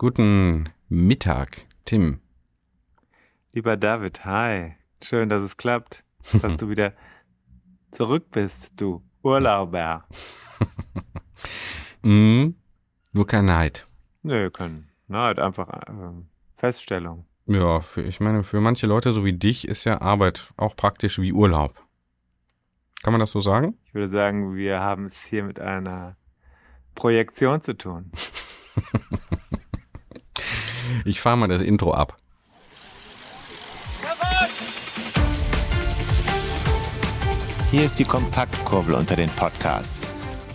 Guten Mittag, Tim. Lieber David, hi. Schön, dass es klappt, dass du wieder zurück bist, du Urlauber. mm, nur kein Neid. Nö. Na, halt einfach äh, Feststellung. Ja, für, ich meine, für manche Leute so wie dich ist ja Arbeit auch praktisch wie Urlaub. Kann man das so sagen? Ich würde sagen, wir haben es hier mit einer Projektion zu tun. ich fahre mal das Intro ab. Hier ist die Kompaktkurbel unter den Podcasts.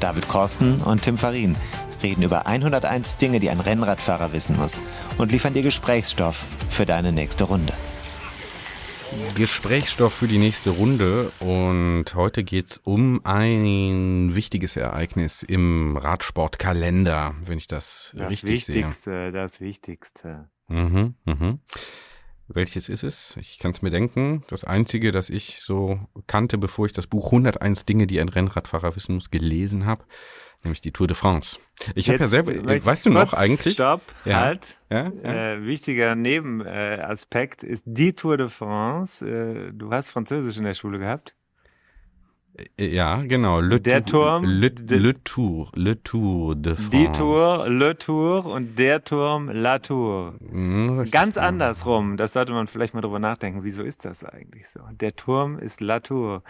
David Korsten und Tim Farin reden über 101 Dinge, die ein Rennradfahrer wissen muss und liefern dir Gesprächsstoff für deine nächste Runde. Gesprächsstoff für die nächste Runde und heute geht es um ein wichtiges Ereignis im Radsportkalender, wenn ich das, das richtig Wichtigste, sehe. Das Wichtigste, mhm, mhm. Welches ist es? Ich kann es mir denken. Das einzige, das ich so kannte, bevor ich das Buch 101 Dinge, die ein Rennradfahrer wissen muss, gelesen habe, nämlich die Tour de France. Ich habe ja selber, weißt du noch eigentlich? Stopp, ja. halt. Ja, ja. Äh, wichtiger Nebenaspekt ist die Tour de France. Äh, du hast Französisch in der Schule gehabt? Äh, ja, genau. Le der Turm. Le, le, Tour. Le Tour de France. Die Tour, Le Tour und der Turm, La Tour. Mhm, Ganz andersrum. Das sollte man vielleicht mal drüber nachdenken. Wieso ist das eigentlich so? Der Turm ist La Tour.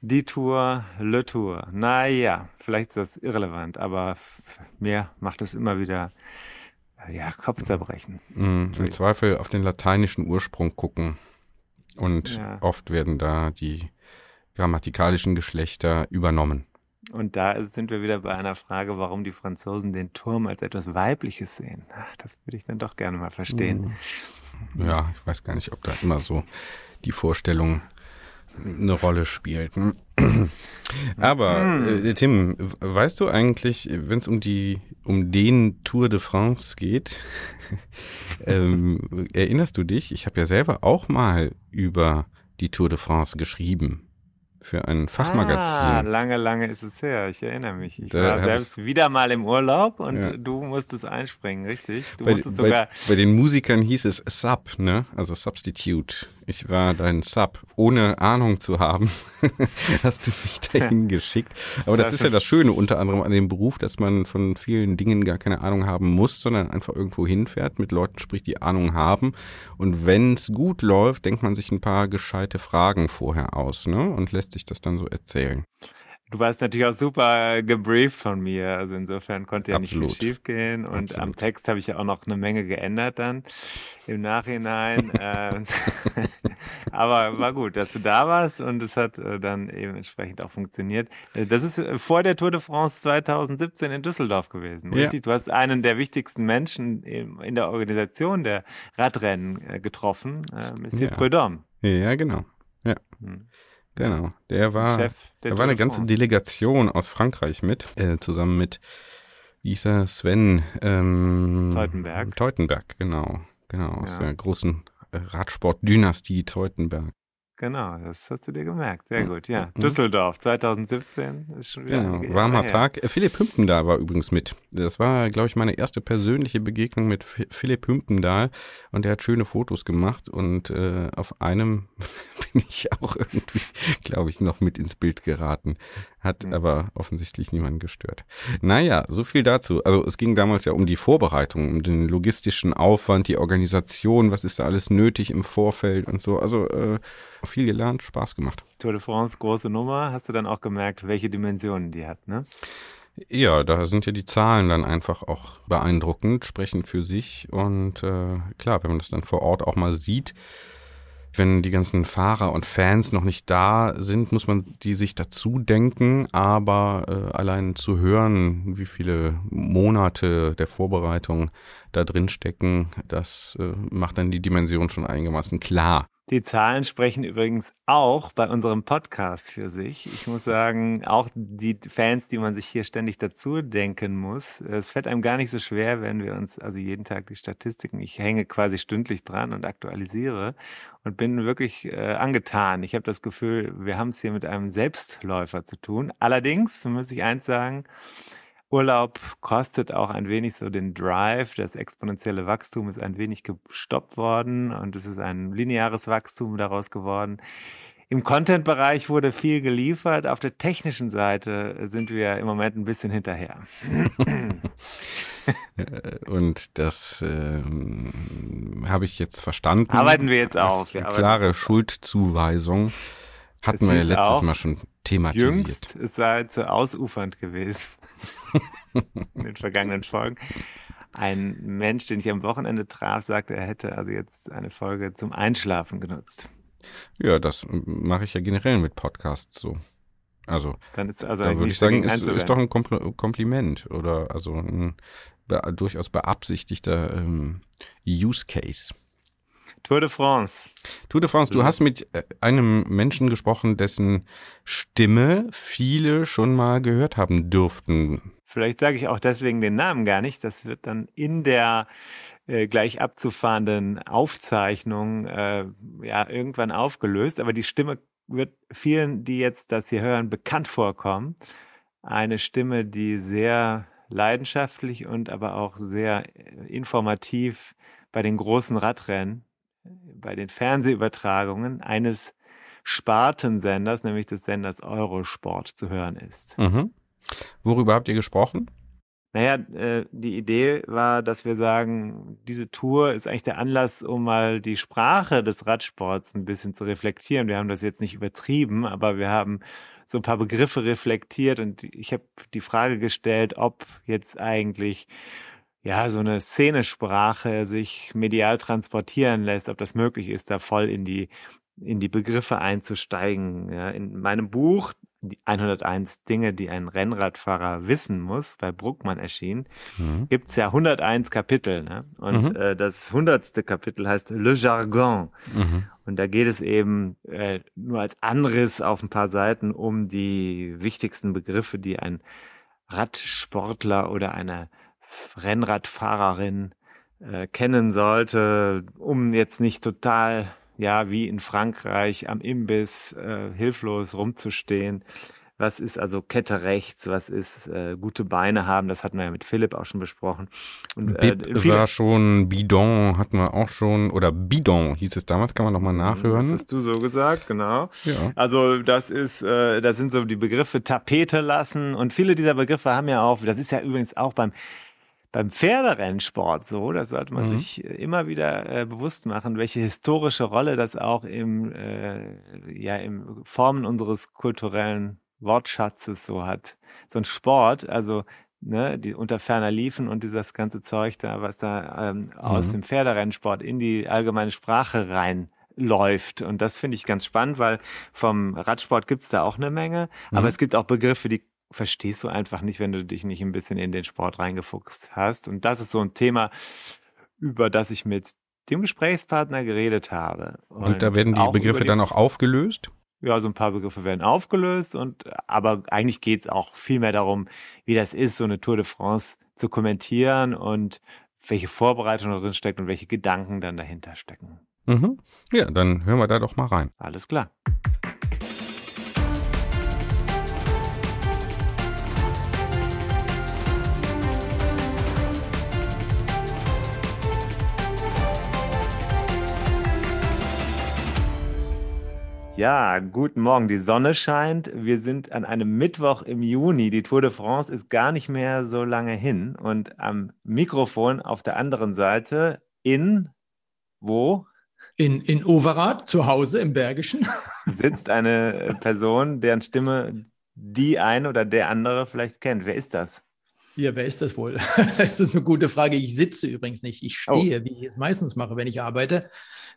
Die Tour, Le Tour. Naja, vielleicht ist das irrelevant, aber mir macht es immer wieder ja, Kopfzerbrechen. Mhm, Im Zweifel auf den lateinischen Ursprung gucken. Und ja. oft werden da die grammatikalischen Geschlechter übernommen. Und da sind wir wieder bei einer Frage, warum die Franzosen den Turm als etwas Weibliches sehen. Ach, das würde ich dann doch gerne mal verstehen. Ja, ich weiß gar nicht, ob da immer so die Vorstellung eine Rolle spielt. Aber äh, Tim, weißt du eigentlich, wenn es um die um den Tour de France geht, ähm, erinnerst du dich? Ich habe ja selber auch mal über die Tour de France geschrieben für ein Fachmagazin. Ah, lange, lange ist es her. Ich erinnere mich. Ich da war selbst ich, wieder mal im Urlaub und ja. du musstest einspringen, richtig? Du bei, musstest sogar. Bei, bei, den Musikern hieß es Sub, ne? Also Substitute. Ich war dein Sub, ohne Ahnung zu haben, hast du mich dahin geschickt. Aber das, ist ja das Schöne unter anderem an dem Beruf, dass man von vielen Dingen gar keine Ahnung haben muss, sondern einfach irgendwo hinfährt, mit Leuten spricht, die Ahnung haben. Und wenn es gut läuft, denkt man sich ein paar gescheite Fragen vorher aus, ne? Und lässt sich das dann so erzählen. Du warst natürlich auch super gebrieft von mir, also insofern konnte ja Absolut. nicht viel schief gehen und Absolut. am Text habe ich ja auch noch eine Menge geändert dann im Nachhinein. äh, aber war gut, dass du da warst und es hat äh, dann eben entsprechend auch funktioniert. Äh, das ist vor der Tour de France 2017 in Düsseldorf gewesen, ja. richtig? Du hast einen der wichtigsten Menschen in der Organisation der Radrennen getroffen, Monsieur ja. Prudhomme. Ja, genau. Ja. Hm. Genau, der war, Chef der da war eine ganze Delegation aus Frankreich mit, äh, zusammen mit, wie hieß er, Sven ähm, Teutenberg. Teutenberg, genau, genau, aus ja. der großen Radsport-Dynastie Teutenberg. Genau, das hast du dir gemerkt. Sehr gut, ja. Düsseldorf 2017 ist schon wieder. Genau, warmer her. Tag. Philipp Hümpendahl war übrigens mit. Das war, glaube ich, meine erste persönliche Begegnung mit Philipp Hümpendahl und der hat schöne Fotos gemacht und äh, auf einem bin ich auch irgendwie, glaube ich, noch mit ins Bild geraten. Hat mhm. aber offensichtlich niemanden gestört. Naja, so viel dazu. Also es ging damals ja um die Vorbereitung, um den logistischen Aufwand, die Organisation, was ist da alles nötig im Vorfeld und so. Also äh, viel gelernt, Spaß gemacht. Tour de France, große Nummer. Hast du dann auch gemerkt, welche Dimensionen die hat, ne? Ja, da sind ja die Zahlen dann einfach auch beeindruckend, sprechen für sich. Und äh, klar, wenn man das dann vor Ort auch mal sieht, wenn die ganzen Fahrer und Fans noch nicht da sind, muss man die sich dazu denken, aber äh, allein zu hören, wie viele Monate der Vorbereitung da drin stecken, das äh, macht dann die Dimension schon einigermaßen klar. Die Zahlen sprechen übrigens auch bei unserem Podcast für sich. Ich muss sagen, auch die Fans, die man sich hier ständig dazu denken muss, es fällt einem gar nicht so schwer, wenn wir uns also jeden Tag die Statistiken, ich hänge quasi stündlich dran und aktualisiere und bin wirklich äh, angetan. Ich habe das Gefühl, wir haben es hier mit einem Selbstläufer zu tun. Allerdings muss ich eins sagen, Urlaub kostet auch ein wenig so den Drive. Das exponentielle Wachstum ist ein wenig gestoppt worden und es ist ein lineares Wachstum daraus geworden. Im Content-Bereich wurde viel geliefert. Auf der technischen Seite sind wir im Moment ein bisschen hinterher. Und das äh, habe ich jetzt verstanden. Arbeiten wir jetzt auf. Klare Schuldzuweisung. Hatten wir ja letztes auch, Mal schon thematisiert. Jüngst, es sei zu ausufernd gewesen in den vergangenen Folgen. Ein Mensch, den ich am Wochenende traf, sagte, er hätte also jetzt eine Folge zum Einschlafen genutzt. Ja, das mache ich ja generell mit Podcasts so. Also, also da würde ich sagen, ist, ist doch ein Kompliment oder also ein be durchaus beabsichtigter ähm, Use Case. Tour de France. Tour de France, du hast mit äh, einem Menschen gesprochen, dessen Stimme viele schon mal gehört haben dürften. Vielleicht sage ich auch deswegen den Namen gar nicht. Das wird dann in der äh, gleich abzufahrenden Aufzeichnung äh, ja irgendwann aufgelöst. Aber die Stimme wird vielen, die jetzt das hier hören, bekannt vorkommen. Eine Stimme, die sehr leidenschaftlich und aber auch sehr äh, informativ bei den großen Radrennen bei den Fernsehübertragungen eines Spartensenders, nämlich des Senders Eurosport, zu hören ist. Mhm. Worüber habt ihr gesprochen? Naja, äh, die Idee war, dass wir sagen, diese Tour ist eigentlich der Anlass, um mal die Sprache des Radsports ein bisschen zu reflektieren. Wir haben das jetzt nicht übertrieben, aber wir haben so ein paar Begriffe reflektiert und ich habe die Frage gestellt, ob jetzt eigentlich ja, so eine Szenesprache sich medial transportieren lässt, ob das möglich ist, da voll in die, in die Begriffe einzusteigen. Ja, in meinem Buch, die 101 Dinge, die ein Rennradfahrer wissen muss, bei Bruckmann erschienen, mhm. gibt's ja 101 Kapitel. Ne? Und mhm. äh, das hundertste Kapitel heißt Le Jargon. Mhm. Und da geht es eben äh, nur als Anriss auf ein paar Seiten um die wichtigsten Begriffe, die ein Radsportler oder eine Rennradfahrerin äh, kennen sollte, um jetzt nicht total, ja, wie in Frankreich am Imbiss äh, hilflos rumzustehen. Was ist also Kette rechts? Was ist äh, gute Beine haben? Das hatten wir ja mit Philipp auch schon besprochen. Und, äh, Bib war schon, Bidon hatten wir auch schon, oder Bidon hieß es damals, kann man nochmal nachhören. Das hast du so gesagt, genau. Ja. Also das ist, äh, das sind so die Begriffe Tapete lassen und viele dieser Begriffe haben ja auch, das ist ja übrigens auch beim beim Pferderennsport so, das sollte man mhm. sich äh, immer wieder äh, bewusst machen, welche historische Rolle das auch im, äh, ja, im Formen unseres kulturellen Wortschatzes so hat. So ein Sport, also ne, die unter ferner liefen und dieses ganze Zeug da, was da ähm, mhm. aus dem Pferderennsport in die allgemeine Sprache rein läuft. Und das finde ich ganz spannend, weil vom Radsport gibt es da auch eine Menge, mhm. aber es gibt auch Begriffe, die verstehst du einfach nicht, wenn du dich nicht ein bisschen in den Sport reingefuchst hast. Und das ist so ein Thema, über das ich mit dem Gesprächspartner geredet habe. Und, und da werden die Begriffe die, dann auch aufgelöst? Ja, so ein paar Begriffe werden aufgelöst und aber eigentlich geht es auch viel mehr darum, wie das ist, so eine Tour de France zu kommentieren und welche Vorbereitung darin steckt und welche Gedanken dann dahinter stecken. Mhm. Ja, dann hören wir da doch mal rein. Alles klar. Ja, guten Morgen. Die Sonne scheint. Wir sind an einem Mittwoch im Juni. Die Tour de France ist gar nicht mehr so lange hin. Und am Mikrofon auf der anderen Seite in wo? In, in Overath, zu Hause im Bergischen. Sitzt eine Person, deren Stimme die ein oder der andere vielleicht kennt. Wer ist das? Ja, wer ist das wohl? Das ist eine gute Frage. Ich sitze übrigens nicht. Ich stehe, oh. wie ich es meistens mache, wenn ich arbeite.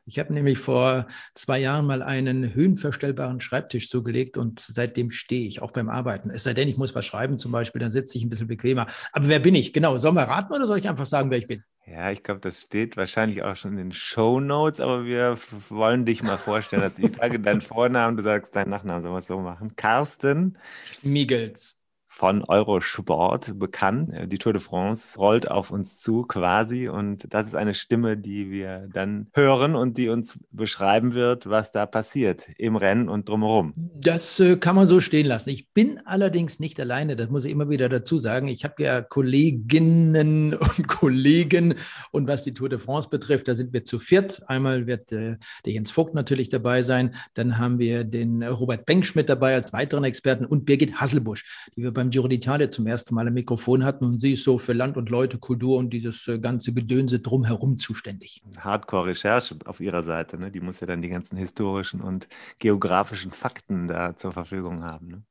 Ich habe nämlich vor zwei Jahren mal einen höhenverstellbaren Schreibtisch zugelegt und seitdem stehe ich auch beim Arbeiten. Es sei denn, ich muss was schreiben zum Beispiel, dann sitze ich ein bisschen bequemer. Aber wer bin ich? Genau, sollen wir raten oder soll ich einfach sagen, wer ich bin? Ja, ich glaube, das steht wahrscheinlich auch schon in den Show Notes, aber wir wollen dich mal vorstellen. Also ich sage deinen Vornamen, du sagst deinen Nachnamen, sollen wir es so machen? Carsten Miegels von Eurosport bekannt. Äh, die Tour de France rollt auf uns zu quasi und das ist eine Stimme, die wir dann hören und die uns beschreiben wird, was da passiert im Rennen und drumherum. Das äh, kann man so stehen lassen. Ich bin allerdings nicht alleine, das muss ich immer wieder dazu sagen. Ich habe ja Kolleginnen und Kollegen und was die Tour de France betrifft, da sind wir zu viert. Einmal wird äh, der Jens Vogt natürlich dabei sein, dann haben wir den Robert Bengsch mit dabei als weiteren Experten und Birgit Hasselbusch, die wir beim beim Giro d'Italia zum ersten Mal ein Mikrofon hatten und sie ist so für Land und Leute, Kultur und dieses äh, ganze Gedönse drumherum zuständig. Hardcore-Recherche auf ihrer Seite, ne? die muss ja dann die ganzen historischen und geografischen Fakten da zur Verfügung haben. Ne?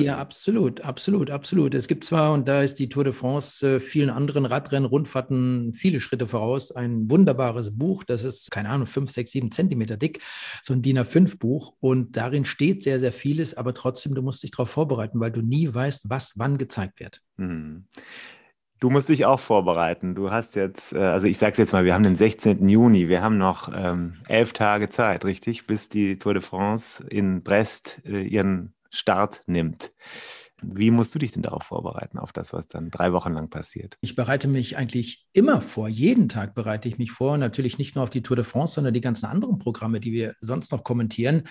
Ja, absolut, absolut, absolut. Es gibt zwar, und da ist die Tour de France äh, vielen anderen Radrennen, Rundfahrten viele Schritte voraus, ein wunderbares Buch, das ist, keine Ahnung, fünf, sechs, sieben Zentimeter dick, so ein DIN A5-Buch. Und darin steht sehr, sehr vieles, aber trotzdem, du musst dich darauf vorbereiten, weil du nie weißt, was wann gezeigt wird. Mhm. Du musst dich auch vorbereiten. Du hast jetzt, äh, also ich sage es jetzt mal, wir haben den 16. Juni, wir haben noch ähm, elf Tage Zeit, richtig, bis die Tour de France in Brest äh, ihren Start nimmt. Wie musst du dich denn darauf vorbereiten, auf das, was dann drei Wochen lang passiert? Ich bereite mich eigentlich immer vor. Jeden Tag bereite ich mich vor. Natürlich nicht nur auf die Tour de France, sondern die ganzen anderen Programme, die wir sonst noch kommentieren.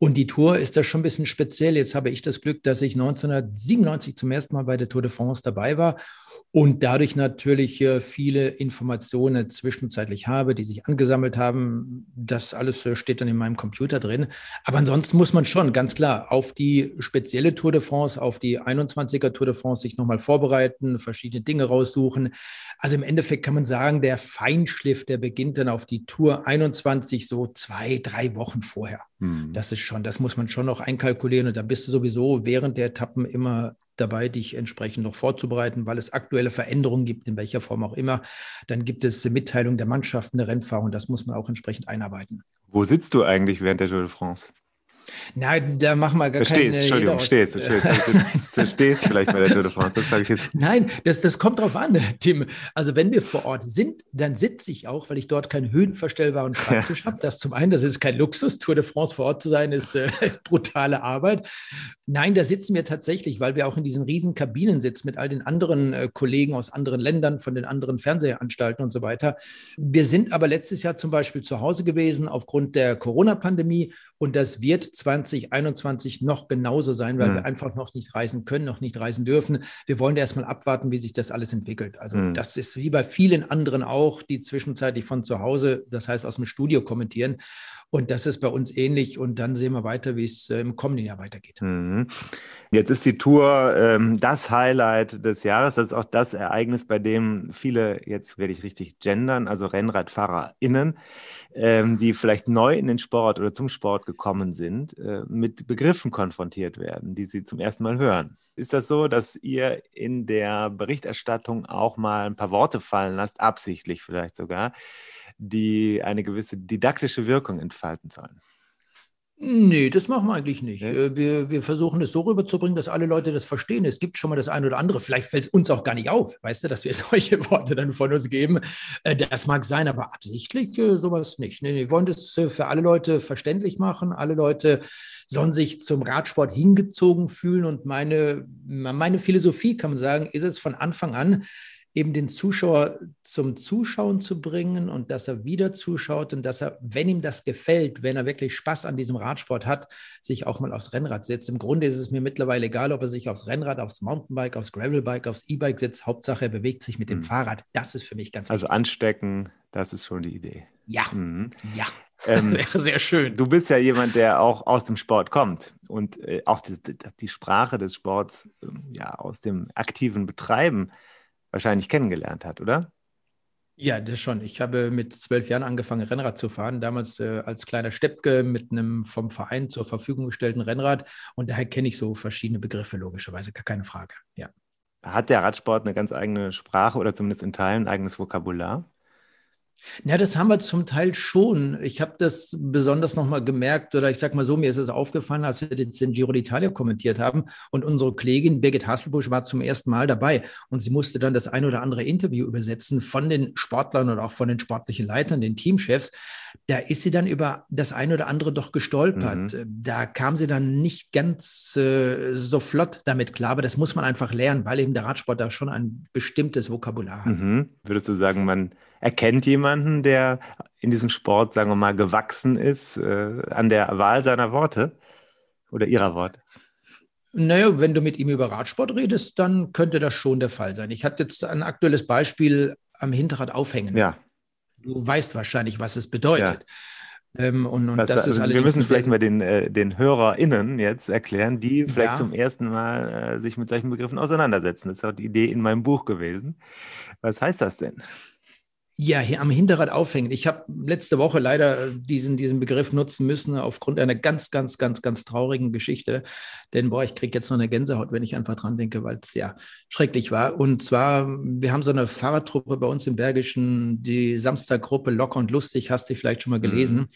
Und die Tour ist da schon ein bisschen speziell. Jetzt habe ich das Glück, dass ich 1997 zum ersten Mal bei der Tour de France dabei war und dadurch natürlich viele Informationen zwischenzeitlich habe, die sich angesammelt haben. Das alles äh, steht dann in meinem Computer drin. Aber ansonsten muss man schon ganz klar auf die spezielle Tour de France, auf die 21er Tour de France sich nochmal vorbereiten, verschiedene Dinge raussuchen. Also im Endeffekt kann man sagen, der Feinschliff, der beginnt dann auf die Tour 21 so zwei, drei Wochen vorher. Hm. Das ist schon, das muss man schon noch einkalkulieren und da bist du sowieso während der Etappen immer dabei, dich entsprechend noch vorzubereiten, weil es aktuelle Veränderungen gibt, in welcher Form auch immer. Dann gibt es Mitteilung der Mannschaften der Rennfahrer und das muss man auch entsprechend einarbeiten. Wo sitzt du eigentlich während der Tour de France? Nein, da machen wir gar keine... Stehst, Entschuldigung, du stehst, du stehst vielleicht bei der Tour de France, das sage ich jetzt. Nein, das, das kommt drauf an, Tim. Also wenn wir vor Ort sind, dann sitze ich auch, weil ich dort keinen höhenverstellbaren Schreibtisch habe. Das zum einen, das ist kein Luxus. Tour de France vor Ort zu sein, ist äh, brutale Arbeit. Nein, da sitzen wir tatsächlich, weil wir auch in diesen riesen Kabinen sitzen mit all den anderen äh, Kollegen aus anderen Ländern, von den anderen Fernsehanstalten und so weiter. Wir sind aber letztes Jahr zum Beispiel zu Hause gewesen aufgrund der Corona-Pandemie und das wird 2021 noch genauso sein, weil mhm. wir einfach noch nicht reisen können, noch nicht reisen dürfen. Wir wollen erstmal abwarten, wie sich das alles entwickelt. Also mhm. das ist wie bei vielen anderen auch, die zwischenzeitlich von zu Hause, das heißt aus dem Studio kommentieren. Und das ist bei uns ähnlich. Und dann sehen wir weiter, wie es äh, im kommenden Jahr weitergeht. Mhm. Jetzt ist die Tour ähm, das Highlight des Jahres. Das ist auch das Ereignis, bei dem viele, jetzt werde ich richtig gendern, also RennradfahrerInnen, ähm, die vielleicht neu in den Sport oder zum Sport gekommen sind, äh, mit Begriffen konfrontiert werden, die sie zum ersten Mal hören. Ist das so, dass ihr in der Berichterstattung auch mal ein paar Worte fallen lasst, absichtlich vielleicht sogar, die eine gewisse didaktische Wirkung entfalten sollen. Nee, das machen wir eigentlich nicht. Nee? Wir, wir versuchen es so rüberzubringen, dass alle Leute das verstehen. Es gibt schon mal das eine oder andere. Vielleicht fällt es uns auch gar nicht auf, weißt du, dass wir solche Worte dann von uns geben. Äh, das mag sein, aber absichtlich äh, sowas nicht. Nee, wir wollen das äh, für alle Leute verständlich machen. Alle Leute sollen sich zum Radsport hingezogen fühlen. Und meine, meine Philosophie, kann man sagen, ist es von Anfang an, eben den Zuschauer zum Zuschauen zu bringen und dass er wieder zuschaut und dass er, wenn ihm das gefällt, wenn er wirklich Spaß an diesem Radsport hat, sich auch mal aufs Rennrad setzt. Im Grunde ist es mir mittlerweile egal, ob er sich aufs Rennrad, aufs Mountainbike, aufs Gravelbike, aufs E-Bike setzt. Hauptsache, er bewegt sich mit dem mhm. Fahrrad. Das ist für mich ganz also wichtig. Also anstecken, das ist schon die Idee. Ja, mhm. ja. Ähm, wäre sehr schön. Du bist ja jemand, der auch aus dem Sport kommt und äh, auch die, die, Sprache des Sports äh, ja aus dem aktiven Betreiben wahrscheinlich kennengelernt hat, oder? Ja, das schon. Ich habe mit zwölf Jahren angefangen, Rennrad zu fahren. Damals äh, als kleiner Steppke mit einem vom Verein zur Verfügung gestellten Rennrad. Und daher kenne ich so verschiedene Begriffe, logischerweise, gar keine Frage. Ja. Hat der Radsport eine ganz eigene Sprache oder zumindest in Teilen ein eigenes Vokabular? Ja, das haben wir zum Teil schon. Ich habe das besonders nochmal gemerkt, oder ich sage mal so, mir ist es aufgefallen, als wir den Giro d'Italia kommentiert haben und unsere Kollegin Birgit Hasselbusch war zum ersten Mal dabei und sie musste dann das ein oder andere Interview übersetzen von den Sportlern und auch von den sportlichen Leitern, den Teamchefs. Da ist sie dann über das ein oder andere doch gestolpert. Mhm. Da kam sie dann nicht ganz äh, so flott damit klar, aber das muss man einfach lernen, weil eben der Radsport da schon ein bestimmtes Vokabular hat. Mhm. Würdest du sagen, man erkennt jemanden, der in diesem Sport, sagen wir mal, gewachsen ist, äh, an der Wahl seiner Worte oder ihrer Worte? Naja, wenn du mit ihm über Radsport redest, dann könnte das schon der Fall sein. Ich hatte jetzt ein aktuelles Beispiel am Hinterrad aufhängen. Ja. Du weißt wahrscheinlich, was es bedeutet. Ja. Ähm, und, und was, das ist also wir müssen vielleicht mal den, äh, den HörerInnen jetzt erklären, die vielleicht ja. zum ersten Mal äh, sich mit solchen Begriffen auseinandersetzen. Das ist auch die Idee in meinem Buch gewesen. Was heißt das denn? Ja, hier am Hinterrad aufhängen. Ich habe letzte Woche leider diesen, diesen Begriff nutzen müssen aufgrund einer ganz, ganz, ganz, ganz traurigen Geschichte. Denn, boah, ich kriege jetzt noch eine Gänsehaut, wenn ich einfach dran denke, weil es ja schrecklich war. Und zwar, wir haben so eine Fahrradtruppe bei uns im Bergischen, die Samstaggruppe Locker und Lustig, hast du vielleicht schon mal gelesen. Mhm.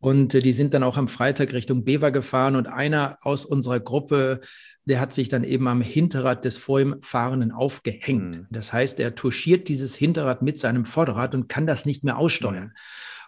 Und äh, die sind dann auch am Freitag Richtung Bever gefahren und einer aus unserer Gruppe der hat sich dann eben am Hinterrad des vor ihm Fahrenden aufgehängt. Mhm. Das heißt, er touchiert dieses Hinterrad mit seinem Vorderrad und kann das nicht mehr aussteuern. Mhm.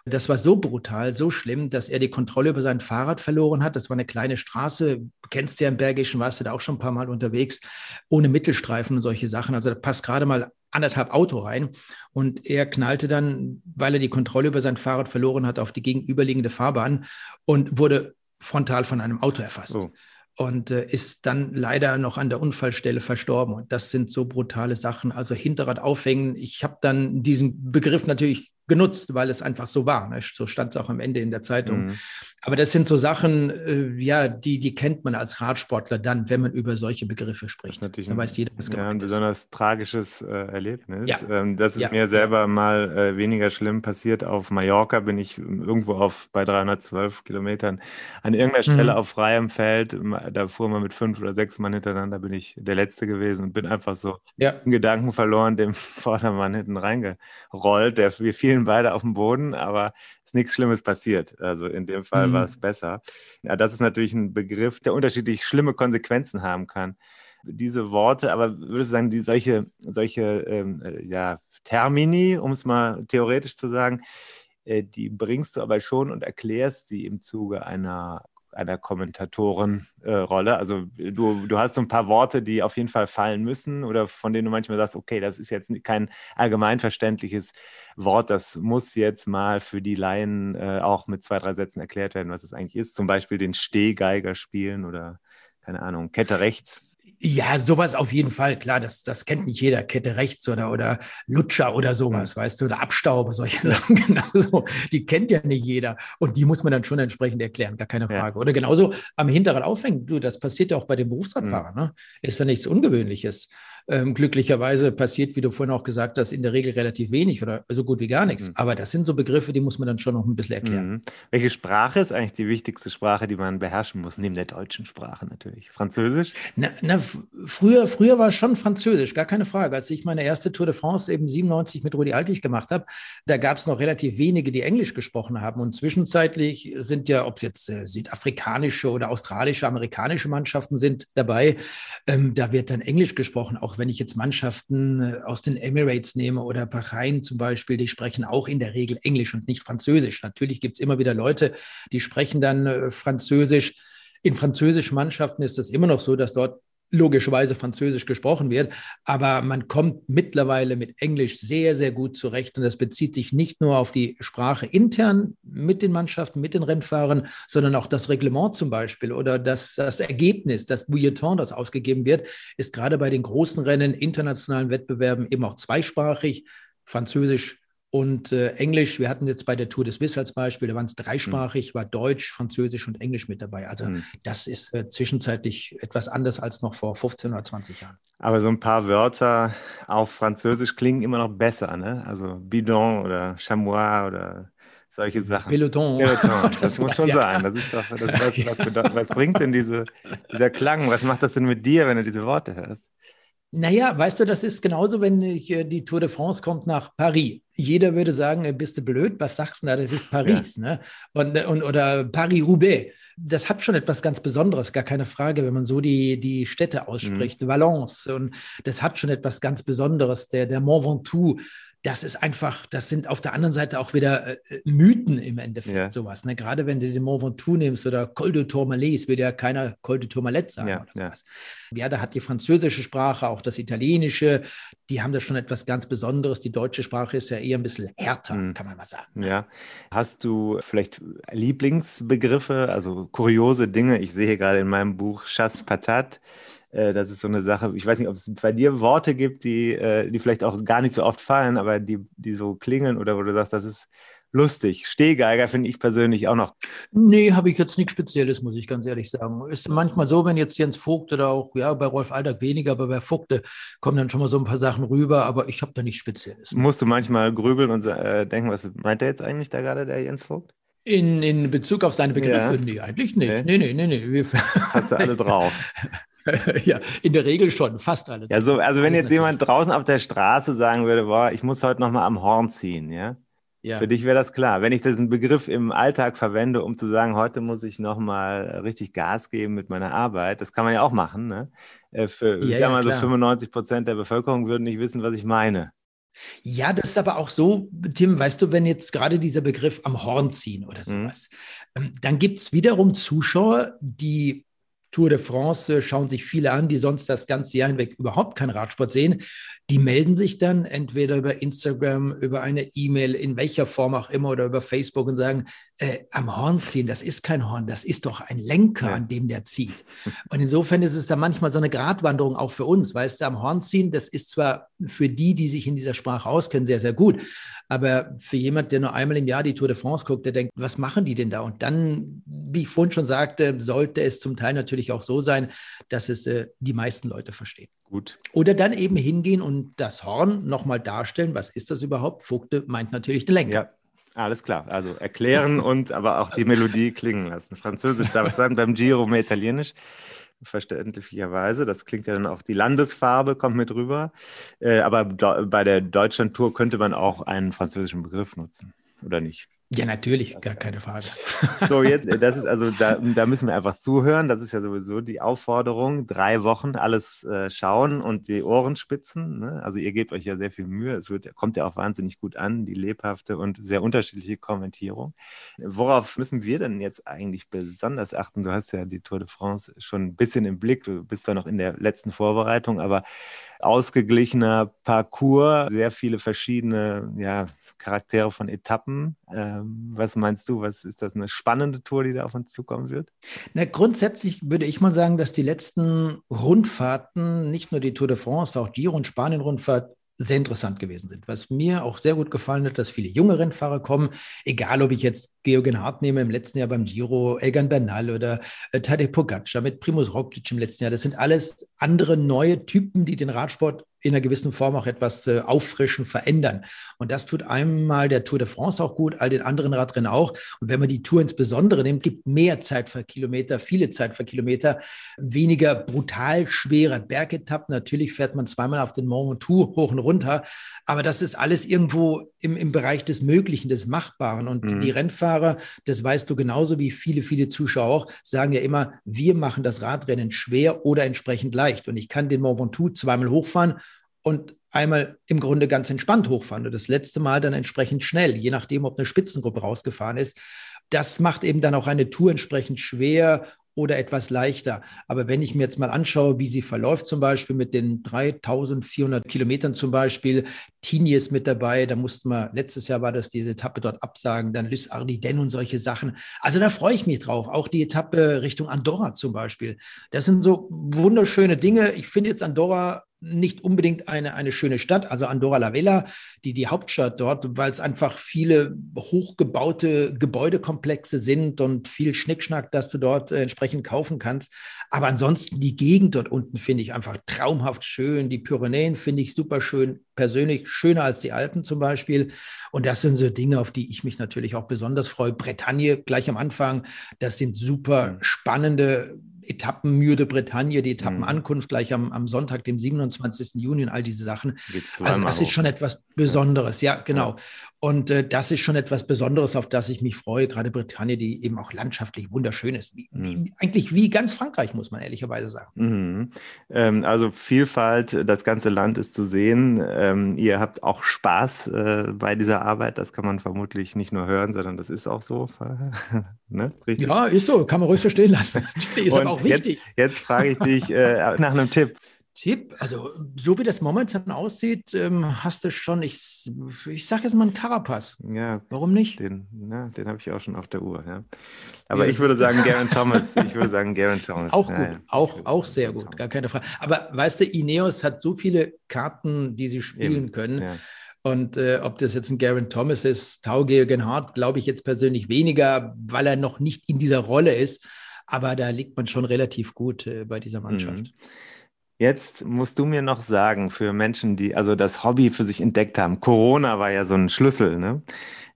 Das war so brutal, so schlimm, dass er die Kontrolle über sein Fahrrad verloren hat. Das war eine kleine Straße, du kennst ja im Bergischen, warst du da auch schon ein paar Mal unterwegs, ohne Mittelstreifen und solche Sachen. Also da passt gerade mal anderthalb Auto rein. Und er knallte dann, weil er die Kontrolle über sein Fahrrad verloren hat, auf die gegenüberliegende Fahrbahn und wurde frontal von einem Auto erfasst. Oh und äh, ist dann leider noch an der Unfallstelle verstorben. Und das sind so brutale Sachen. Also Hinterrad aufhängen. Ich habe dann diesen Begriff natürlich genutzt, weil es einfach so war. Ne? So stand es auch am Ende in der Zeitung. Mhm. Aber das sind so Sachen, äh, ja, die, die kennt man als Radsportler dann, wenn man über solche Begriffe spricht. Das ist natürlich da weiß jeder, was ja, ein besonders tragisches äh, Erlebnis. Ja. Ähm, das ist ja. mir selber mal äh, weniger schlimm passiert. Auf Mallorca bin ich irgendwo auf bei 312 Kilometern an irgendeiner Stelle mhm. auf freiem Feld. Da fuhr man mit fünf oder sechs Mann hintereinander, bin ich der Letzte gewesen und bin einfach so ja. in Gedanken verloren, dem Vordermann hinten reingerollt. Der, wir fielen fielen beide auf den Boden, aber ist nichts Schlimmes passiert. Also in dem Fall mhm. war es besser. Ja, das ist natürlich ein Begriff, der unterschiedlich schlimme Konsequenzen haben kann. Diese Worte, aber würdest du sagen, die solche, solche ähm, äh, ja, Termini, um es mal theoretisch zu sagen, äh, die bringst du aber schon und erklärst sie im Zuge einer einer Kommentatorenrolle. Äh, also du, du hast so ein paar Worte, die auf jeden Fall fallen müssen oder von denen du manchmal sagst, okay, das ist jetzt kein allgemeinverständliches Wort, das muss jetzt mal für die Laien äh, auch mit zwei, drei Sätzen erklärt werden, was es eigentlich ist. Zum Beispiel den Stehgeiger spielen oder keine Ahnung, Kette rechts. Ja, sowas auf jeden Fall. Klar, das, das kennt nicht jeder. Kette rechts oder, oder Lutscher oder sowas, mhm. weißt du, oder Abstaube, solche Sachen. Genauso. Die kennt ja nicht jeder. Und die muss man dann schon entsprechend erklären, gar keine Frage. Ja. Oder genauso am Hinterrad aufhängen. Du, das passiert ja auch bei den Berufsradfahrern. Mhm. Ne? Ist ja nichts Ungewöhnliches. Ähm, glücklicherweise passiert, wie du vorhin auch gesagt hast, in der Regel relativ wenig oder so gut wie gar nichts. Mhm. Aber das sind so Begriffe, die muss man dann schon noch ein bisschen erklären. Mhm. Welche Sprache ist eigentlich die wichtigste Sprache, die man beherrschen muss, neben der deutschen Sprache natürlich? Französisch? Na, na, früher, früher war es schon Französisch, gar keine Frage. Als ich meine erste Tour de France eben 97 mit Rudi Altig gemacht habe, da gab es noch relativ wenige, die Englisch gesprochen haben. Und zwischenzeitlich sind ja, ob es jetzt äh, südafrikanische oder australische, amerikanische Mannschaften sind dabei, ähm, da wird dann Englisch gesprochen, auch auch wenn ich jetzt Mannschaften äh, aus den Emirates nehme oder Bahrain zum Beispiel, die sprechen auch in der Regel Englisch und nicht Französisch. Natürlich gibt es immer wieder Leute, die sprechen dann äh, Französisch. In französischen Mannschaften ist es immer noch so, dass dort logischerweise Französisch gesprochen wird, aber man kommt mittlerweile mit Englisch sehr, sehr gut zurecht. Und das bezieht sich nicht nur auf die Sprache intern mit den Mannschaften, mit den Rennfahrern, sondern auch das Reglement zum Beispiel oder das, das Ergebnis, das Bouilleton, das ausgegeben wird, ist gerade bei den großen Rennen, internationalen Wettbewerben eben auch zweisprachig, Französisch, und äh, Englisch, wir hatten jetzt bei der Tour des Swiss als Beispiel, da waren es dreisprachig, mhm. war Deutsch, Französisch und Englisch mit dabei. Also mhm. das ist äh, zwischenzeitlich etwas anders als noch vor 15 oder 20 Jahren. Aber so ein paar Wörter auf Französisch klingen immer noch besser, ne? Also Bidon oder Chamois oder solche Sachen. Peloton. Peloton. Das, muss schon ja sein. Das ist doch, das, was, was, was bringt denn diese, dieser Klang? Was macht das denn mit dir, wenn du diese Worte hörst? Naja, weißt du, das ist genauso, wenn ich, äh, die Tour de France kommt nach Paris. Jeder würde sagen, äh, bist du blöd, was sagst du da, das ist Paris, ja. ne? Und, äh, und, oder Paris-Roubaix. Das hat schon etwas ganz Besonderes, gar keine Frage, wenn man so die, die Städte ausspricht. Mhm. Valence, und das hat schon etwas ganz Besonderes. Der, der Mont Ventoux, das ist einfach, das sind auf der anderen Seite auch wieder äh, äh Mythen im Endeffekt, ja. sowas. Ne? Gerade wenn du den Mont Ventoux nimmst oder Col de Tourmalet, würde ja keiner Col de Tourmalet sagen ja, oder sowas. Ja. ja, da hat die französische Sprache, auch das italienische, die haben da schon etwas ganz Besonderes. Die deutsche Sprache ist ja eher ein bisschen härter, mhm. kann man mal sagen. Ne? Ja. Hast du vielleicht Lieblingsbegriffe, also kuriose Dinge? Ich sehe gerade in meinem Buch Chasse Patat äh, das ist so eine Sache. Ich weiß nicht, ob es bei dir Worte gibt, die, äh, die vielleicht auch gar nicht so oft fallen, aber die, die so klingeln oder wo du sagst, das ist lustig. Stehgeiger finde ich persönlich auch noch. Nee, habe ich jetzt nichts Spezielles, muss ich ganz ehrlich sagen. Ist manchmal so, wenn jetzt Jens Vogt oder auch, ja, bei Rolf Aldag weniger, aber bei Vogte kommen dann schon mal so ein paar Sachen rüber, aber ich habe da nichts Spezielles. Musst du manchmal grübeln und äh, denken, was meint er jetzt eigentlich da gerade, der Jens Vogt? In, in Bezug auf seine Begriffe? Ja. Nee, eigentlich nicht. Nee, nee, nee, nee. nee. Hast du alle drauf. ja, in der Regel schon, fast alles. Ja, so, also wenn jetzt jemand draußen auf der Straße sagen würde, boah, ich muss heute nochmal am Horn ziehen, ja? ja. Für dich wäre das klar. Wenn ich diesen Begriff im Alltag verwende, um zu sagen, heute muss ich nochmal richtig Gas geben mit meiner Arbeit, das kann man ja auch machen. Ne? Äh, für, ja, ich sag mal ja, so 95 Prozent der Bevölkerung würden nicht wissen, was ich meine. Ja, das ist aber auch so, Tim, weißt du, wenn jetzt gerade dieser Begriff am Horn ziehen oder mhm. sowas, mhm. dann gibt es wiederum Zuschauer, die Tour de France schauen sich viele an, die sonst das ganze Jahr hinweg überhaupt keinen Radsport sehen. Die melden sich dann entweder über Instagram, über eine E-Mail, in welcher Form auch immer oder über Facebook und sagen, äh, am Horn ziehen, das ist kein Horn, das ist doch ein Lenker, ja. an dem der zieht. Und insofern ist es da manchmal so eine Gratwanderung auch für uns, weißt du, am Horn ziehen, das ist zwar für die, die sich in dieser Sprache auskennen, sehr, sehr gut, aber für jemand, der nur einmal im Jahr die Tour de France guckt, der denkt, was machen die denn da? Und dann, wie ich vorhin schon sagte, sollte es zum Teil natürlich auch so sein, dass es äh, die meisten Leute verstehen. Gut. Oder dann eben hingehen und das Horn nochmal darstellen. Was ist das überhaupt? Vogte meint natürlich den Lenker. Ja. Alles klar, also erklären und aber auch die Melodie klingen lassen. Französisch darf ich sagen, beim Giro mehr Italienisch verständlicherweise. Das klingt ja dann auch, die Landesfarbe kommt mit rüber. Äh, aber bei der Deutschland-Tour könnte man auch einen französischen Begriff nutzen, oder nicht? Ja, natürlich, gar keine Frage. So, jetzt, das ist also, da, da müssen wir einfach zuhören. Das ist ja sowieso die Aufforderung. Drei Wochen alles äh, schauen und die Ohren spitzen. Ne? Also, ihr gebt euch ja sehr viel Mühe. Es wird, kommt ja auch wahnsinnig gut an, die lebhafte und sehr unterschiedliche Kommentierung. Worauf müssen wir denn jetzt eigentlich besonders achten? Du hast ja die Tour de France schon ein bisschen im Blick. Du bist zwar noch in der letzten Vorbereitung, aber ausgeglichener Parcours, sehr viele verschiedene, ja, Charaktere von Etappen. Ähm, was meinst du? Was ist das eine spannende Tour, die da auf uns zukommen wird? Na, grundsätzlich würde ich mal sagen, dass die letzten Rundfahrten, nicht nur die Tour de France, auch Giro und Spanien-Rundfahrt, sehr interessant gewesen sind. Was mir auch sehr gut gefallen hat, dass viele junge Rennfahrer kommen, egal ob ich jetzt Georgen Hart nehme im letzten Jahr beim Giro, Egan Bernal oder äh, Tadej Pogacar mit Primus Roglic im letzten Jahr. Das sind alles andere neue Typen, die den Radsport in einer gewissen Form auch etwas äh, auffrischen, verändern. Und das tut einmal der Tour de France auch gut, all den anderen Radrennen auch. Und wenn man die Tour insbesondere nimmt, gibt mehr Zeit für Kilometer, viele Zeit für Kilometer, weniger brutal schwere Bergetappen. Natürlich fährt man zweimal auf den Mont Ventoux hoch und runter, aber das ist alles irgendwo im, im Bereich des Möglichen, des Machbaren. Und mhm. die Rennfahrer, das weißt du genauso wie viele, viele Zuschauer auch, sagen ja immer, wir machen das Radrennen schwer oder entsprechend leicht. Und ich kann den Mont Ventoux zweimal hochfahren und einmal im Grunde ganz entspannt hochfahren und das letzte Mal dann entsprechend schnell, je nachdem, ob eine Spitzengruppe rausgefahren ist. Das macht eben dann auch eine Tour entsprechend schwer oder etwas leichter. Aber wenn ich mir jetzt mal anschaue, wie sie verläuft, zum Beispiel mit den 3400 Kilometern zum Beispiel, Tini ist mit dabei, da mussten wir, letztes Jahr war das diese Etappe dort absagen, dann Lys Ardiden und solche Sachen. Also da freue ich mich drauf. Auch die Etappe Richtung Andorra zum Beispiel. Das sind so wunderschöne Dinge. Ich finde jetzt Andorra nicht unbedingt eine, eine schöne Stadt, also Andorra la Vella, die, die Hauptstadt dort, weil es einfach viele hochgebaute Gebäudekomplexe sind und viel Schnickschnack, dass du dort äh, entsprechend kaufen kannst. Aber ansonsten die Gegend dort unten finde ich einfach traumhaft schön. Die Pyrenäen finde ich super schön, persönlich schöner als die Alpen zum Beispiel. Und das sind so Dinge, auf die ich mich natürlich auch besonders freue. Bretagne gleich am Anfang, das sind super spannende Etappenmüde Bretagne, die Etappenankunft mhm. gleich am, am Sonntag, dem 27. Juni und all diese Sachen. Also das ist schon etwas Besonderes, ja, genau. Und äh, das ist schon etwas Besonderes, auf das ich mich freue. Gerade Bretagne, die eben auch landschaftlich wunderschön ist. Wie, mhm. wie, eigentlich wie ganz Frankreich, muss man ehrlicherweise sagen. Mhm. Ähm, also Vielfalt, das ganze Land ist zu sehen. Ähm, ihr habt auch Spaß äh, bei dieser Arbeit. Das kann man vermutlich nicht nur hören, sondern das ist auch so. ne? Ja, ist so. Kann man ruhig so stehen lassen. ist aber auch wichtig. Jetzt, jetzt frage ich dich äh, nach einem Tipp. Tipp, also so wie das momentan aussieht, ähm, hast du schon, ich, ich sage jetzt mal einen Carapaz. Ja. Warum nicht? Den, den habe ich auch schon auf der Uhr, ja. Aber ja, ich würde sagen Garen Thomas. Ich würde sagen Garen Thomas. Auch gut, ja, auch, auch sehr gut, gar keine Frage. Aber weißt du, Ineos hat so viele Karten, die sie spielen Eben. können. Und äh, ob das jetzt ein Garen Thomas ist, Tau Georgen Hart, glaube ich jetzt persönlich weniger, weil er noch nicht in dieser Rolle ist. Aber da liegt man schon relativ gut äh, bei dieser Mannschaft. Mhm. Jetzt musst du mir noch sagen, für Menschen, die also das Hobby für sich entdeckt haben, Corona war ja so ein Schlüssel, ne?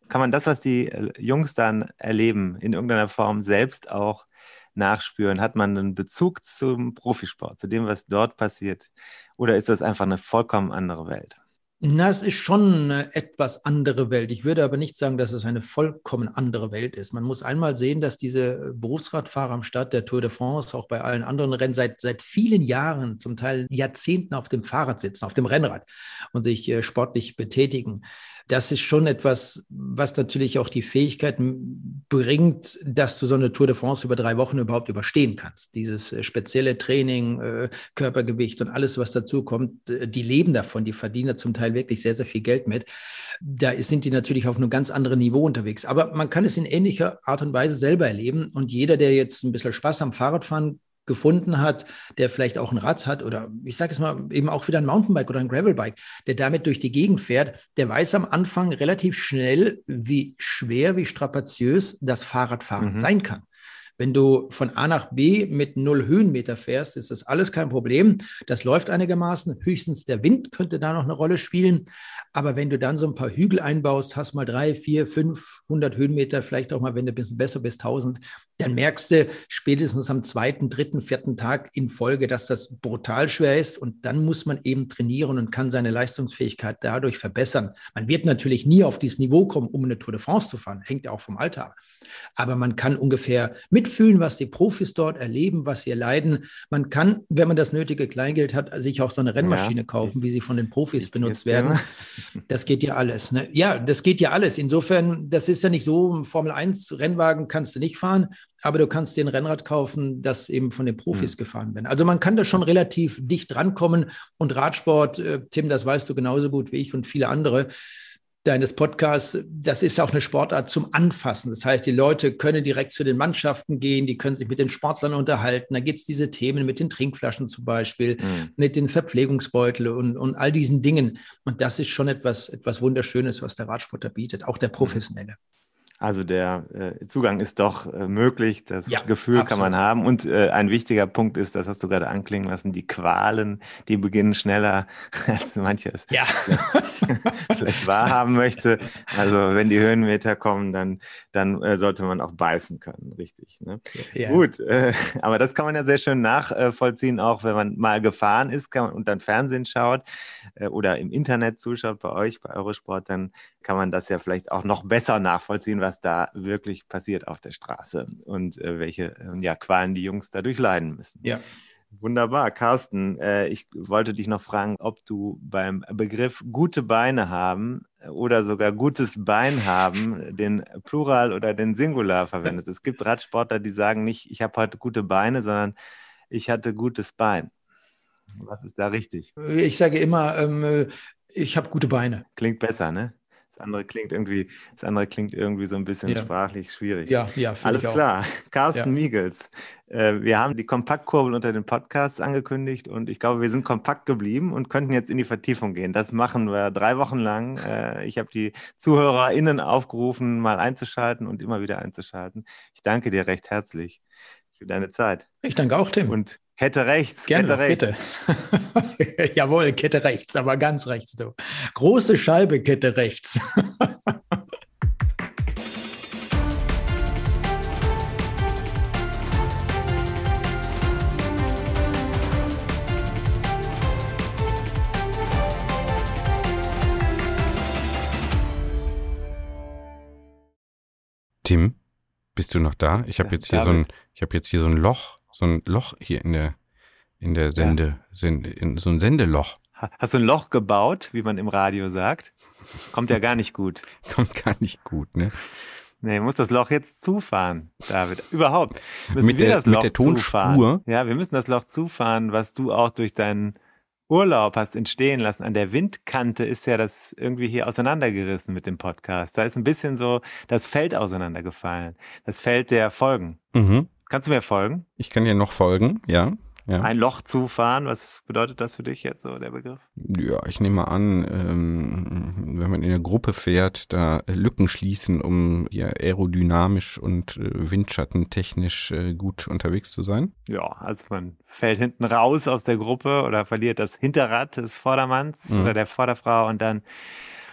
Kann man das, was die äh, Jungs dann erleben, in irgendeiner Form selbst auch nachspüren? Hat man einen Bezug zum Profisport, zu dem, was dort passiert? Oder ist das einfach eine vollkommen andere Welt? Na, es ist schon eine etwas andere Welt. Ich würde aber nicht sagen, dass es eine vollkommen andere Welt ist. Man muss einmal sehen, dass diese Berufsradfahrer am Start der Tour de France, auch bei allen anderen Rennen, seit, seit vielen Jahren, zum Teil Jahrzehnten auf dem Fahrrad sitzen, auf dem Rennrad und sich äh, sportlich betätigen das ist schon etwas, was natürlich auch die Fähigkeit bringt, dass du so eine Tour de France über drei Wochen überhaupt überstehen kannst. Dieses äh, spezielle Training, äh, Körpergewicht und alles, was dazu kommt, äh, die leben davon, die verdienen zum Teil wirklich sehr, sehr viel Geld mit. Da sind die natürlich auf einem ganz anderen Niveau unterwegs. Aber man kann es in ähnlicher Art und Weise selber erleben. Und jeder, der jetzt ein bisschen Spaß am Fahrradfahren gefunden hat, der vielleicht auch ein Rad hat oder ich sage es mal eben auch wieder ein Mountainbike oder ein Gravelbike, der damit durch die Gegend fährt, der weiß am Anfang relativ schnell, wie schwer, wie strapaziös das Fahrradfahren mhm. sein kann. Wenn du von A nach B mit null Höhenmeter fährst, ist das alles kein Problem. Das läuft einigermaßen. Höchstens der Wind könnte da noch eine Rolle spielen. Aber wenn du dann so ein paar Hügel einbaust, hast mal drei, vier, fünf, hundert Höhenmeter, vielleicht auch mal, wenn du ein bisschen besser bist, tausend, dann merkst du spätestens am zweiten, dritten, vierten Tag in Folge, dass das brutal schwer ist. Und dann muss man eben trainieren und kann seine Leistungsfähigkeit dadurch verbessern. Man wird natürlich nie auf dieses Niveau kommen, um eine Tour de France zu fahren. Hängt ja auch vom Alter ab. Aber man kann ungefähr mitfühlen, was die Profis dort erleben, was sie leiden. Man kann, wenn man das nötige Kleingeld hat, sich auch so eine Rennmaschine ja, kaufen, wie sie von den Profis benutzt werden. Das geht ja alles. Ne? Ja, das geht ja alles. Insofern, das ist ja nicht so, Formel 1 Rennwagen kannst du nicht fahren, aber du kannst dir ein Rennrad kaufen, das eben von den Profis mhm. gefahren wird. Also man kann da schon relativ dicht rankommen und Radsport, äh, Tim, das weißt du genauso gut wie ich und viele andere, deines Podcasts, das ist auch eine Sportart zum Anfassen. Das heißt, die Leute können direkt zu den Mannschaften gehen, die können sich mit den Sportlern unterhalten. Da gibt es diese Themen mit den Trinkflaschen zum Beispiel, mhm. mit den Verpflegungsbeuteln und, und all diesen Dingen. Und das ist schon etwas, etwas Wunderschönes, was der Radsport da bietet, auch der mhm. professionelle. Also der äh, Zugang ist doch äh, möglich, das ja, Gefühl absolut. kann man haben. Und äh, ein wichtiger Punkt ist, das hast du gerade anklingen lassen, die Qualen, die beginnen schneller, als manches ja. vielleicht wahrhaben möchte. Also wenn die Höhenmeter kommen, dann, dann äh, sollte man auch beißen können, richtig. Ne? Ja. Gut, äh, aber das kann man ja sehr schön nachvollziehen, auch wenn man mal gefahren ist man, und dann Fernsehen schaut äh, oder im Internet zuschaut bei euch, bei Eurosport, dann kann man das ja vielleicht auch noch besser nachvollziehen, was da wirklich passiert auf der Straße und äh, welche äh, ja, Qualen die Jungs dadurch leiden müssen. Ja. Wunderbar, Carsten. Äh, ich wollte dich noch fragen, ob du beim Begriff gute Beine haben äh, oder sogar gutes Bein haben, den Plural oder den Singular verwendest. Es gibt Radsportler, die sagen nicht, ich habe heute gute Beine, sondern ich hatte gutes Bein. Was ist da richtig? Ich sage immer, ähm, äh, ich habe gute Beine. Klingt besser, ne? Das andere klingt irgendwie, das andere klingt irgendwie so ein bisschen ja. sprachlich schwierig. Ja, ja, Alles klar. Carsten ja. Miegels. Äh, wir haben die Kompaktkurbel unter den Podcasts angekündigt und ich glaube, wir sind kompakt geblieben und könnten jetzt in die Vertiefung gehen. Das machen wir drei Wochen lang. Äh, ich habe die ZuhörerInnen aufgerufen, mal einzuschalten und immer wieder einzuschalten. Ich danke dir recht herzlich für deine Zeit. Ich danke auch, Tim. Und Kette rechts, Gerne, Kette rechts. Bitte. Jawohl, Kette rechts, aber ganz rechts. Du. Große Scheibe, Kette rechts. Tim, bist du noch da? Ich habe jetzt hier ich habe jetzt hier so ein Loch so ein Loch hier in der, in der Sende, ja. Sende in, so ein Sendeloch. Hast du ein Loch gebaut, wie man im Radio sagt? Kommt ja gar nicht gut. Kommt gar nicht gut, ne? Nee, muss das Loch jetzt zufahren, David. Überhaupt. Müssen mit wir der, das Loch mit der Tonspur? Zufahren. Ja, wir müssen das Loch zufahren, was du auch durch deinen Urlaub hast entstehen lassen. An der Windkante ist ja das irgendwie hier auseinandergerissen mit dem Podcast. Da ist ein bisschen so das Feld auseinandergefallen. Das Feld der Folgen. Mhm. Kannst du mir folgen? Ich kann dir noch folgen, ja ja. ein Loch zufahren. Was bedeutet das für dich jetzt so, der Begriff? Ja, ich nehme an, ähm, wenn man in der Gruppe fährt, da Lücken schließen, um ja aerodynamisch und äh, windschattentechnisch äh, gut unterwegs zu sein. Ja, also man fällt hinten raus aus der Gruppe oder verliert das Hinterrad des Vordermanns mhm. oder der Vorderfrau und dann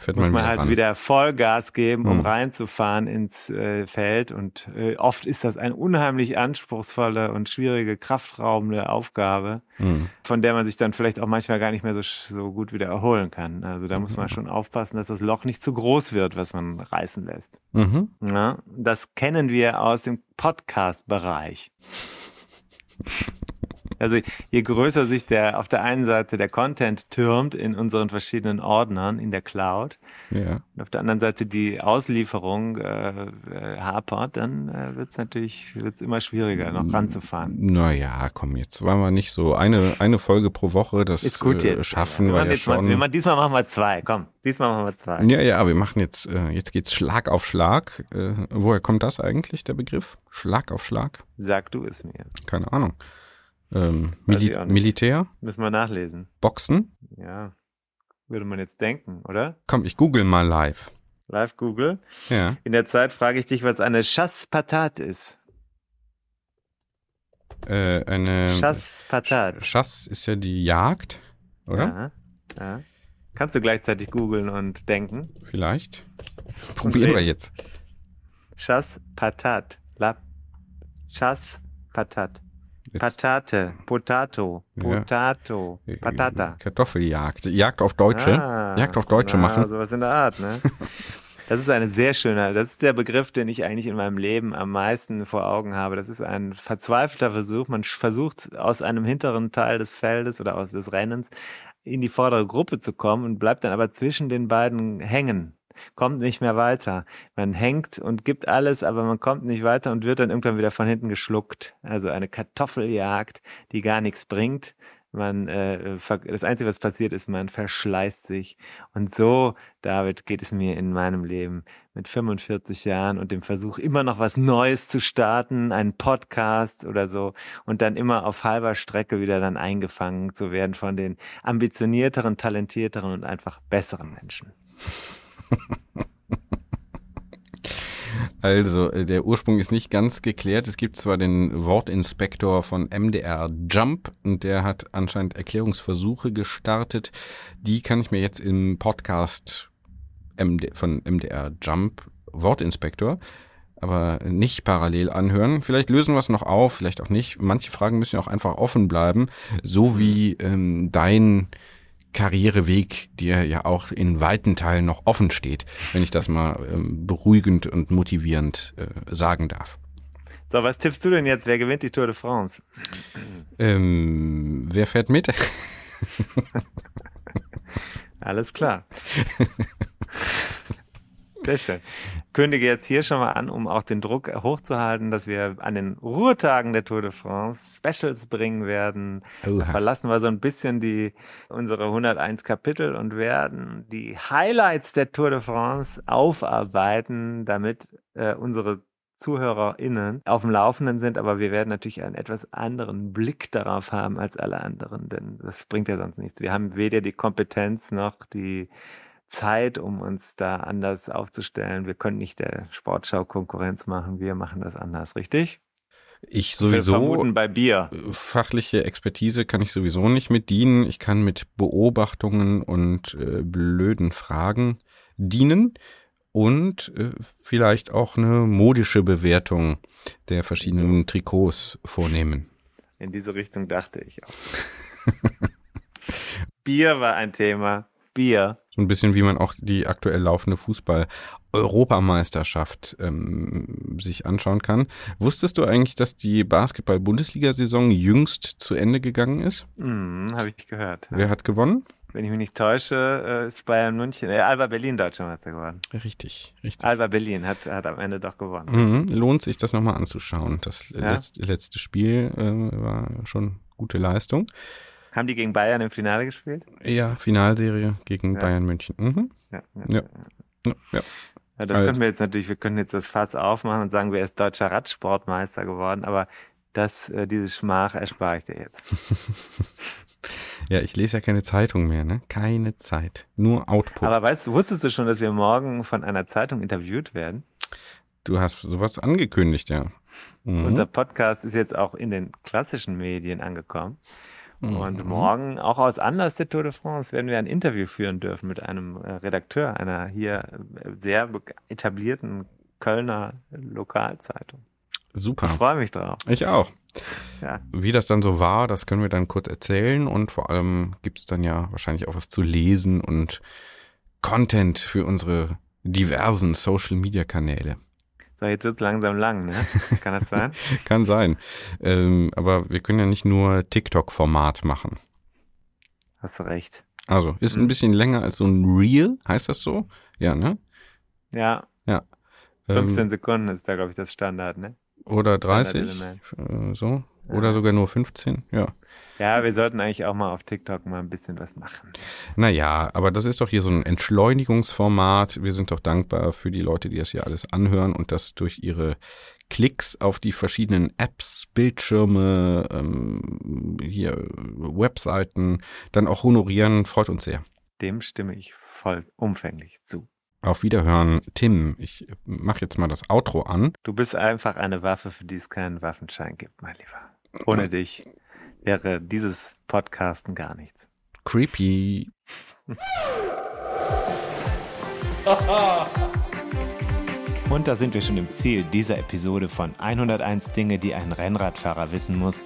Fährt muss man, halt ran. wieder Vollgas geben, um mhm. reinzufahren ins äh, Feld. Und äh, oft ist das eine unheimlich anspruchsvolle und schwierige, kraftraubende Aufgabe, mhm. von der man sich dann vielleicht auch manchmal gar nicht mehr so, so gut wieder erholen kann. Also da muss man schon aufpassen, dass das Loch nicht zu groß wird, was man reißen lässt. Mhm. Ja, das kennen wir aus dem Podcast-Bereich. Also je größer sich der auf der einen Seite der Content türmt in unseren verschiedenen Ordnern in der Cloud ja. und auf der anderen Seite die Auslieferung äh, äh hapert, dann äh, wird es natürlich wird's immer schwieriger, noch ranzufahren. Naja, komm, jetzt waren wir nicht so eine, eine Folge pro Woche, das Ist gut äh, schaffen wir, wir ja schon. Mal, wir diesmal machen wir zwei, komm, diesmal machen wir zwei. Ja, ja, wir machen jetzt, äh, jetzt geht's Schlag auf Schlag. Äh, woher kommt das eigentlich, der Begriff? Schlag auf Schlag? Sag du es mir. Keine Ahnung. Ähm, Mili Militär? Müssen wir nachlesen. Boxen? Ja. Würde man jetzt denken, oder? Komm, ich google mal live. Live Google? Ja. In der Zeit frage ich dich, was eine Chasse Patate ist. Äh, eine. Chasse Patate. Chasse ist ja die Jagd, oder? Ja. ja. Kannst du gleichzeitig googeln und denken? Vielleicht. Probieren wir jetzt. Chasse Patate. La Chasse Patate. Potato, Potato, ja. Patata. Kartoffeljagd. Jagd auf Deutsche. Ah, Jagd auf Deutsche na, machen. Sowas in der Art, ne? Das ist eine sehr schöne, das ist der Begriff, den ich eigentlich in meinem Leben am meisten vor Augen habe. Das ist ein verzweifelter Versuch. Man versucht aus einem hinteren Teil des Feldes oder aus des Rennens in die vordere Gruppe zu kommen und bleibt dann aber zwischen den beiden hängen kommt nicht mehr weiter. Man hängt und gibt alles, aber man kommt nicht weiter und wird dann irgendwann wieder von hinten geschluckt. Also eine Kartoffeljagd, die gar nichts bringt. Man, äh, das Einzige, was passiert ist, man verschleißt sich. Und so, David, geht es mir in meinem Leben mit 45 Jahren und dem Versuch, immer noch was Neues zu starten, einen Podcast oder so, und dann immer auf halber Strecke wieder dann eingefangen zu werden von den ambitionierteren, talentierteren und einfach besseren Menschen. Also, äh, der Ursprung ist nicht ganz geklärt. Es gibt zwar den Wortinspektor von MDR Jump und der hat anscheinend Erklärungsversuche gestartet. Die kann ich mir jetzt im Podcast von MDR Jump Wortinspektor aber nicht parallel anhören. Vielleicht lösen wir es noch auf, vielleicht auch nicht. Manche Fragen müssen ja auch einfach offen bleiben, so wie ähm, dein Karriereweg dir ja auch in weiten Teilen noch offen steht, wenn ich das mal ähm, beruhigend und motivierend äh, sagen darf. So, was tippst du denn jetzt? Wer gewinnt die Tour de France? Ähm, wer fährt mit? Alles klar. Sehr schön. Kündige jetzt hier schon mal an, um auch den Druck hochzuhalten, dass wir an den Ruhetagen der Tour de France Specials bringen werden. Oha. Verlassen wir so ein bisschen die, unsere 101 Kapitel und werden die Highlights der Tour de France aufarbeiten, damit äh, unsere ZuhörerInnen auf dem Laufenden sind, aber wir werden natürlich einen etwas anderen Blick darauf haben als alle anderen, denn das bringt ja sonst nichts. Wir haben weder die Kompetenz noch die Zeit, um uns da anders aufzustellen. Wir können nicht der Sportschau Konkurrenz machen. Wir machen das anders, richtig? Ich sowieso. Vermuten bei Bier. Fachliche Expertise kann ich sowieso nicht mit dienen. Ich kann mit Beobachtungen und äh, blöden Fragen dienen und äh, vielleicht auch eine modische Bewertung der verschiedenen Trikots vornehmen. In diese Richtung dachte ich auch. Bier war ein Thema. Bier. So ein bisschen wie man auch die aktuell laufende Fußball-Europameisterschaft ähm, sich anschauen kann. Wusstest du eigentlich, dass die Basketball-Bundesliga-Saison jüngst zu Ende gegangen ist? Mm, Habe ich gehört. Wer hat gewonnen? Wenn ich mich nicht täusche, äh, ist Bayern München, äh, Alba Berlin Deutscher Meister geworden. Richtig, richtig. Alba Berlin hat, hat am Ende doch gewonnen. Mhm, lohnt sich das nochmal anzuschauen. Das ja? letzte, letzte Spiel äh, war schon gute Leistung. Haben die gegen Bayern im Finale gespielt? Ja, Finalserie gegen ja. Bayern München. Mhm. Ja, ja, ja. ja. das also. können wir jetzt natürlich, wir können jetzt das Fass aufmachen und sagen, wer ist deutscher Radsportmeister geworden, aber das, äh, diese Schmach erspare ich dir jetzt. ja, ich lese ja keine Zeitung mehr, ne? Keine Zeit. Nur Output. Aber weißt du, wusstest du schon, dass wir morgen von einer Zeitung interviewt werden? Du hast sowas angekündigt, ja. Mhm. Unser Podcast ist jetzt auch in den klassischen Medien angekommen. Und mhm. morgen, auch aus Anlass der Tour de France, werden wir ein Interview führen dürfen mit einem äh, Redakteur einer hier äh, sehr etablierten Kölner Lokalzeitung. Super. Ich freue mich drauf. Ich auch. Ja. Wie das dann so war, das können wir dann kurz erzählen und vor allem gibt es dann ja wahrscheinlich auch was zu lesen und Content für unsere diversen Social-Media-Kanäle. So, jetzt wird es langsam lang, ne? Kann das sein? Kann sein. Ähm, aber wir können ja nicht nur TikTok-Format machen. Hast du recht. Also, ist ein bisschen länger als so ein Reel, heißt das so? Ja, ne? Ja. Ja. 15 ähm, Sekunden ist da, glaube ich, das Standard, ne? Oder 30, äh, so. Oder sogar nur 15, ja. Ja, wir sollten eigentlich auch mal auf TikTok mal ein bisschen was machen. Naja, aber das ist doch hier so ein Entschleunigungsformat. Wir sind doch dankbar für die Leute, die das hier alles anhören und das durch ihre Klicks auf die verschiedenen Apps, Bildschirme, ähm, hier Webseiten dann auch honorieren, freut uns sehr. Dem stimme ich voll umfänglich zu. Auf Wiederhören, Tim. Ich mache jetzt mal das Outro an. Du bist einfach eine Waffe, für die es keinen Waffenschein gibt, mein Lieber. Ohne dich wäre dieses Podcasten gar nichts. Creepy. Und da sind wir schon im Ziel dieser Episode von 101 Dinge, die ein Rennradfahrer wissen muss.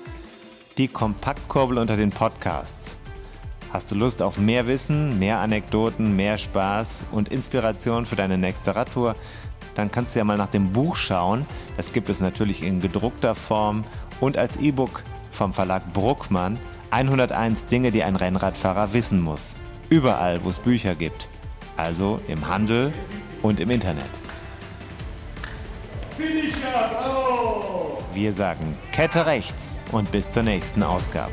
Die Kompaktkurbel unter den Podcasts. Hast du Lust auf mehr Wissen, mehr Anekdoten, mehr Spaß und Inspiration für deine nächste Radtour? Dann kannst du ja mal nach dem Buch schauen. Das gibt es natürlich in gedruckter Form und als E-Book vom Verlag Bruckmann. 101 Dinge, die ein Rennradfahrer wissen muss. Überall, wo es Bücher gibt. Also im Handel und im Internet. Wir sagen Kette rechts und bis zur nächsten Ausgabe.